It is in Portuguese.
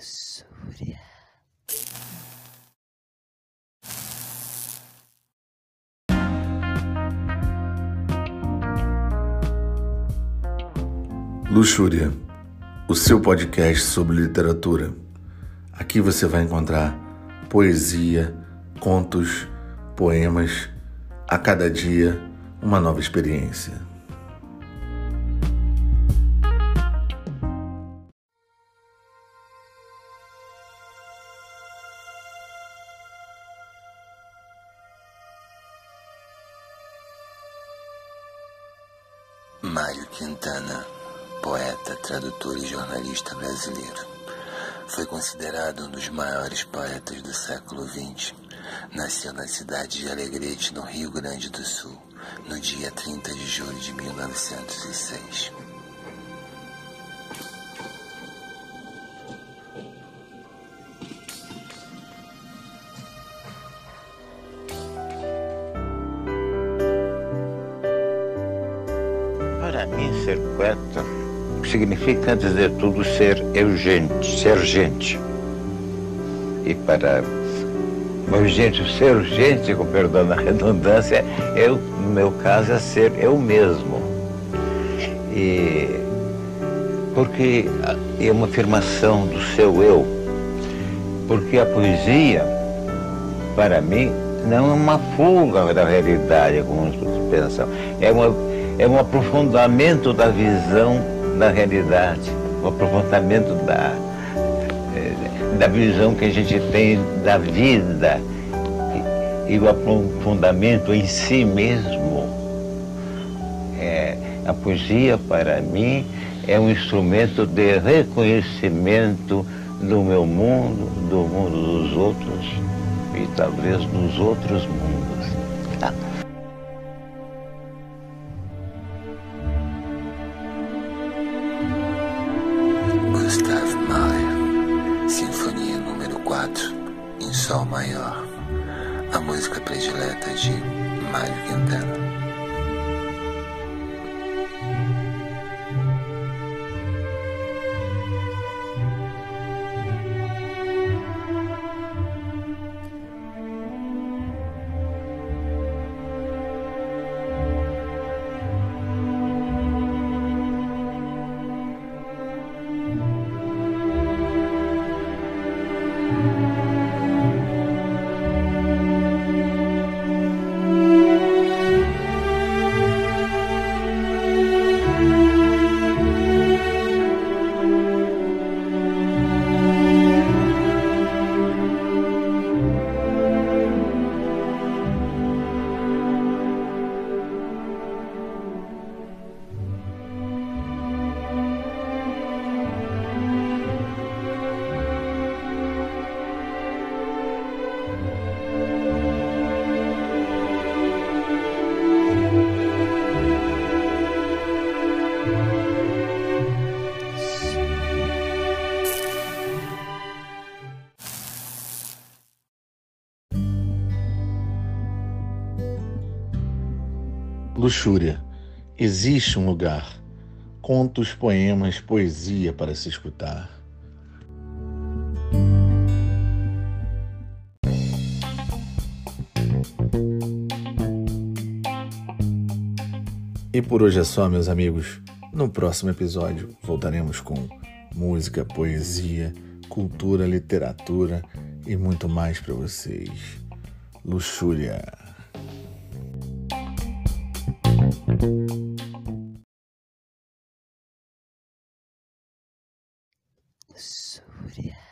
Luxúria. Luxúria, o seu podcast sobre literatura. Aqui você vai encontrar poesia, contos, poemas, a cada dia uma nova experiência. Mário Quintana, poeta, tradutor e jornalista brasileiro. Foi considerado um dos maiores poetas do século XX. Nasceu na cidade de Alegrete, no Rio Grande do Sul, no dia 30 de julho de 1906. Mim, ser poeta significa, antes de tudo, ser eu gente, ser gente. E para meu gente, ser gente, com perdão da redundância, eu, no meu caso, é ser eu mesmo. E porque é uma afirmação do seu eu. Porque a poesia, para mim, não é uma fuga da realidade, como muitos pensam. É uma é um aprofundamento da visão da realidade, um aprofundamento da, eh, da visão que a gente tem da vida e, o aprofundamento em si mesmo. É, a poesia, para mim, é um instrumento de reconhecimento do meu mundo, do mundo dos outros e talvez dos outros mundos. Sinfonia número 4, em Sol Maior, a música predileta de Mário Quintana. Luxúria. Existe um lugar. Contos, poemas, poesia para se escutar. E por hoje é só, meus amigos. No próximo episódio voltaremos com música, poesia, cultura, literatura e muito mais para vocês. Luxúria. Luxúria.